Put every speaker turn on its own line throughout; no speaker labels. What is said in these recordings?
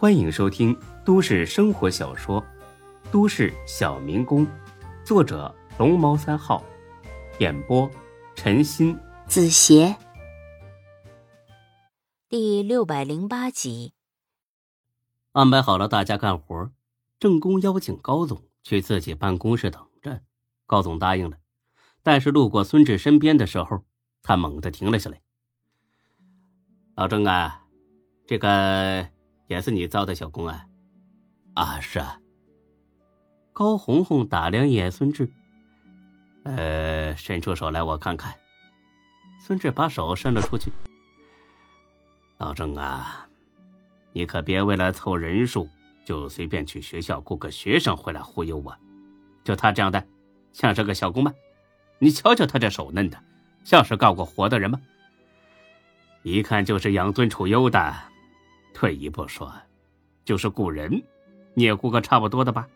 欢迎收听都市生活小说《都市小民工》，作者龙猫三号，演播陈鑫、
子邪，第六百零八集。
安排好了，大家干活。郑公邀请高总去自己办公室等着，高总答应了。但是路过孙志身边的时候，他猛地停了下来。老郑啊，这个也是你招的小工啊？
啊，是啊。
高红红打量一眼孙志，呃，伸出手来，我看看。孙志把手伸了出去。老郑啊，你可别为了凑人数。就随便去学校雇个学生回来忽悠我，就他这样的，像是个小工吧？你瞧瞧他这手嫩的，像是干过活的人吗？一看就是养尊处优的。退一步说，就是雇人，你也雇个差不多的吧？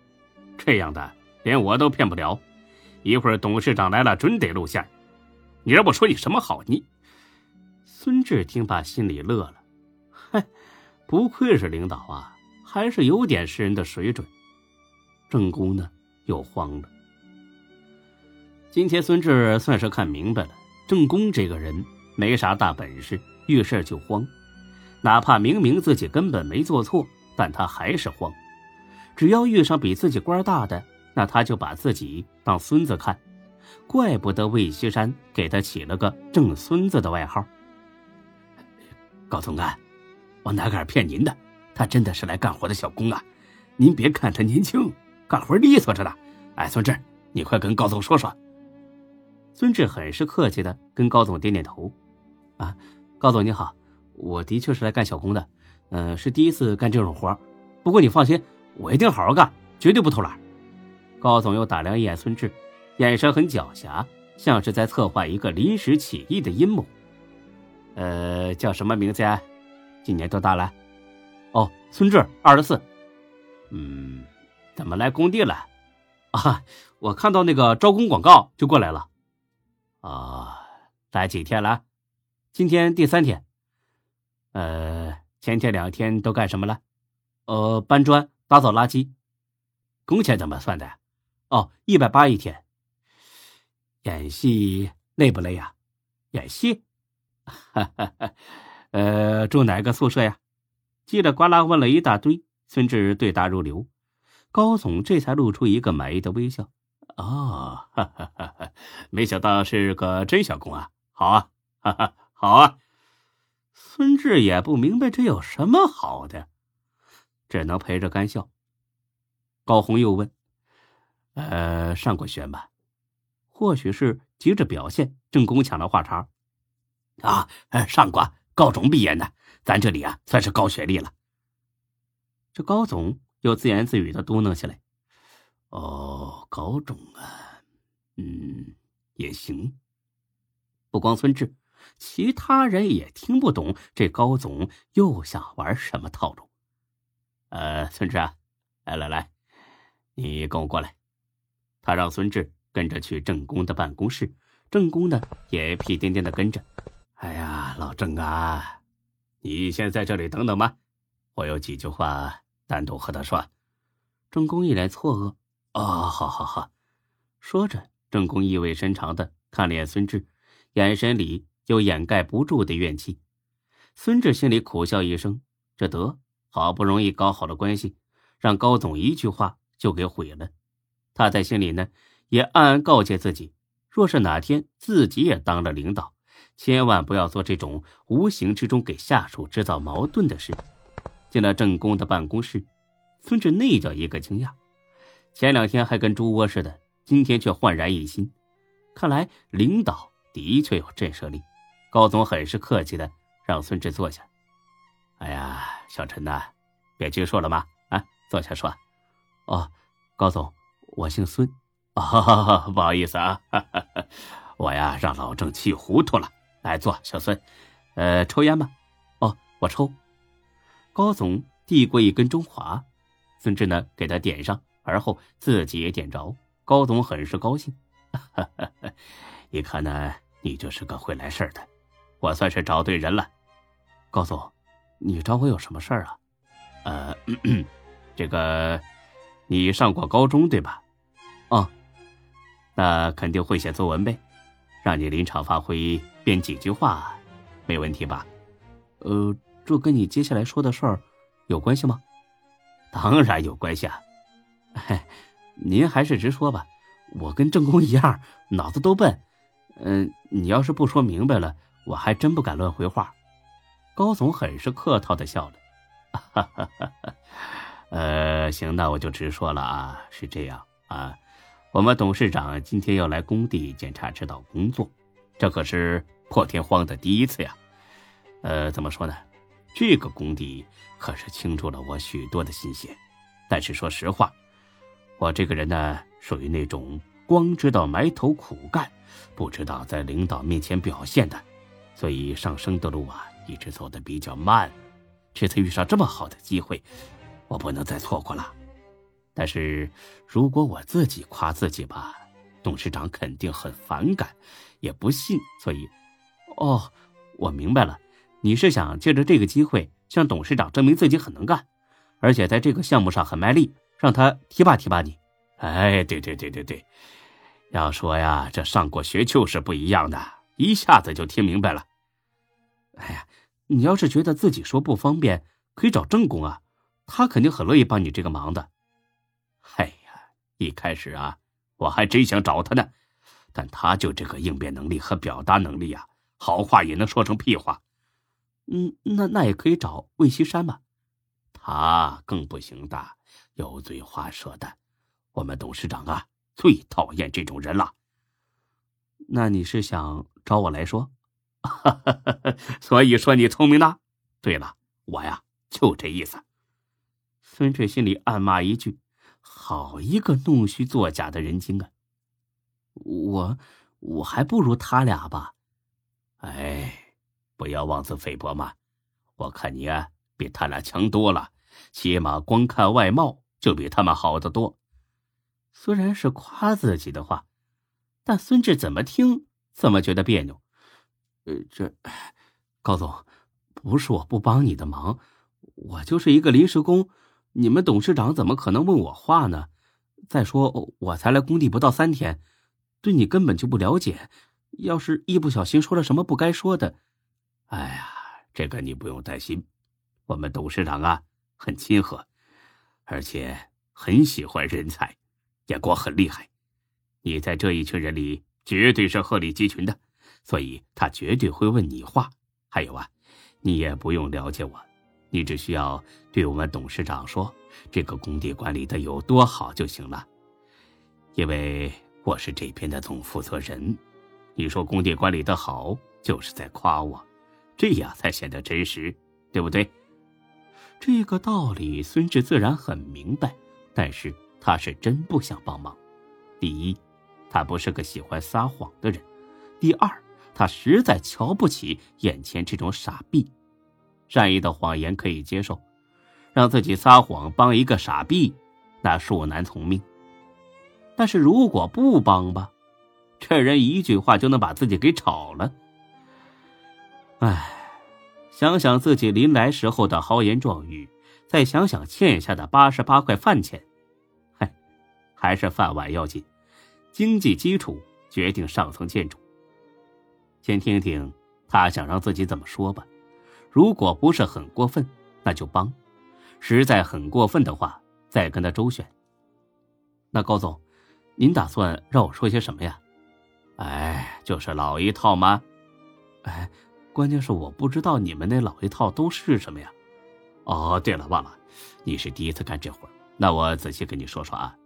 这样的连我都骗不了。一会儿董事长来了，准得露馅。你让我说你什么好？你孙志听罢心里乐了，嗨，不愧是领导啊！还是有点识人的水准。郑公呢，又慌了。今天孙志算是看明白了，郑公这个人没啥大本事，遇事就慌。哪怕明明自己根本没做错，但他还是慌。只要遇上比自己官大的，那他就把自己当孙子看。怪不得魏西山给他起了个“正孙子”的外号。
高总干，我哪敢骗您的？他真的是来干活的小工啊！您别看他年轻，干活利索着呢。哎，孙志，你快跟高总说说。
孙志很是客气的跟高总点点头。啊，高总你好，我的确是来干小工的，嗯，是第一次干这种活。不过你放心，我一定好好干，绝对不偷懒。高总又打量一眼孙志，眼神很狡黠，像是在策划一个临时起意的阴谋。呃，叫什么名字呀？今年多大了？哦，孙志，二十四。嗯，怎么来工地了？啊，我看到那个招工广告就过来了。啊，来几天了？今天第三天。呃，前天两天都干什么了？呃，搬砖、打扫垃圾。工钱怎么算的？哦，一百八一天。演戏累不累呀？演戏？哈哈哈。呃，住哪个宿舍呀？叽里呱啦问了一大堆，孙志对答如流，高总这才露出一个满意的微笑。哦，哈哈哈哈没想到是个真小工啊！好啊，哈哈，好啊！孙志也不明白这有什么好的，只能陪着干笑。高红又问：“呃，上过学吗？”或许是急着表现，郑工抢了话茬：“
啊，上过，高中毕业的。”咱这里啊，算是高学历了。
这高总又自言自语的嘟囔起来：“
哦，高中啊，嗯，也行。”
不光孙志，其他人也听不懂这高总又想玩什么套路。呃，孙志啊，来来来，你跟我过来。他让孙志跟着去郑公的办公室，郑公呢也屁颠颠的跟着。
哎呀，老郑啊！你先在这里等等吧，我有几句话单独和他说。
郑公一脸错愕：“
哦，好好好。”
说着，郑公意味深长的看了眼孙志，眼神里有掩盖不住的怨气。孙志心里苦笑一声：“这得好不容易搞好了关系，让高总一句话就给毁了。”他在心里呢，也暗暗告诫自己：若是哪天自己也当了领导。千万不要做这种无形之中给下属制造矛盾的事。进了郑公的办公室，孙志那叫一个惊讶。前两天还跟猪窝似的，今天却焕然一新。看来领导的确有震慑力。高总很是客气的让孙志坐下。
哎呀，小陈呐，别拘束了嘛？啊，坐下说。
哦，高总，我姓孙。
哦，不好意思啊，哈 哈我呀让老郑气糊涂了。来坐，小孙，
呃，抽烟吗？哦，我抽。高总递过一根中华，孙志呢给他点上，而后自己也点着。高总很是高兴，
一看呢，你就是个会来事儿的，我算是找对人了。
高总，你找我有什么事儿啊？
呃，
这个，你上过高中对吧？
哦，
那肯定会写作文呗，让你临场发挥编几句话，没问题吧？
呃，这跟你接下来说的事儿有关系吗？
当然有关系啊！
嘿您还是直说吧，我跟正宫一样，脑子都笨。嗯，你要是不说明白了，我还真不敢乱回话。
高总很是客套的笑了。哈哈哈哈！呃，行，那我就直说了啊，是这样啊，我们董事长今天要来工地检查指导工作，这可是破天荒的第一次呀。呃，怎么说呢？这个工地可是倾注了我许多的心血，但是说实话，我这个人呢，属于那种光知道埋头苦干，不知道在领导面前表现的，所以上升的路啊，一直走得比较慢。这次遇上这么好的机会，我不能再错过了。但是如果我自己夸自己吧，董事长肯定很反感，也不信。所以，
哦，我明白了，你是想借着这个机会向董事长证明自己很能干，而且在这个项目上很卖力，让他提拔提拔你。
哎，对对对对对，要说呀，这上过学就是不一样的，一下子就听明白了。
哎呀。你要是觉得自己说不方便，可以找正宫啊，他肯定很乐意帮你这个忙的。
哎呀，一开始啊，我还真想找他呢，但他就这个应变能力和表达能力呀，好话也能说成屁话。
嗯，那那也可以找魏西山嘛，
他更不行的，油嘴滑舌的，我们董事长啊最讨厌这种人了。
那你是想找我来说？
哈，所以说你聪明呢。对了，我呀就这意思。
孙志心里暗骂一句：“好一个弄虚作假的人精啊！”我我还不如他俩吧？
哎，不要妄自菲薄嘛！我看你啊比他俩强多了，起码光看外貌就比他们好得多。
虽然是夸自己的话，但孙志怎么听怎么觉得别扭。呃，这高总，不是我不帮你的忙，我就是一个临时工，你们董事长怎么可能问我话呢？再说我才来工地不到三天，对你根本就不了解，要是一不小心说了什么不该说的，
哎呀，这个你不用担心，我们董事长啊很亲和，而且很喜欢人才，眼光很厉害，你在这一群人里绝对是鹤立鸡群的。所以他绝对会问你话，还有啊，你也不用了解我，你只需要对我们董事长说这个工地管理的有多好就行了，因为我是这边的总负责人，你说工地管理的好就是在夸我，这样才显得真实，对不对？
这个道理孙志自然很明白，但是他是真不想帮忙。第一，他不是个喜欢撒谎的人；第二。他实在瞧不起眼前这种傻逼，善意的谎言可以接受，让自己撒谎帮一个傻逼，那恕难从命。但是如果不帮吧，这人一句话就能把自己给炒了。唉，想想自己临来时候的豪言壮语，再想想欠下的八十八块饭钱，嗨，还是饭碗要紧。经济基础决定上层建筑。先听听他想让自己怎么说吧，如果不是很过分，那就帮；实在很过分的话，再跟他周旋。那高总，您打算让我说些什么呀？
哎，就是老一套吗？
哎，关键是我不知道你们那老一套都是什么呀。
哦，对了，忘了，你是第一次干这活那我仔细跟你说说啊。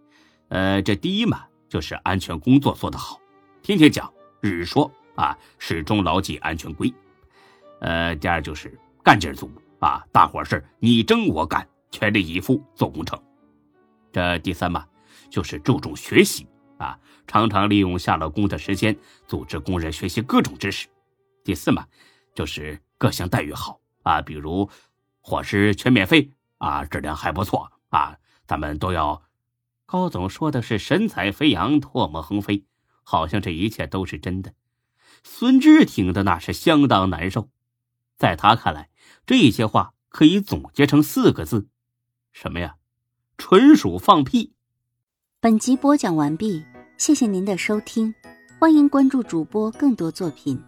呃，这第一嘛，就是安全工作做得好，天天讲，日日说。啊，始终牢记安全规。呃，第二就是干劲足啊，大伙是你争我赶，全力以赴做工程。这第三嘛，就是注重学习啊，常常利用下了工的时间组织工人学习各种知识。第四嘛，就是各项待遇好啊，比如伙食全免费啊，质量还不错啊，咱们都要。
高总说的是神采飞扬、唾沫横飞，好像这一切都是真的。孙志听的那是相当难受，在他看来，这些话可以总结成四个字：
什么呀？纯属放屁！
本集播讲完毕，谢谢您的收听，欢迎关注主播更多作品。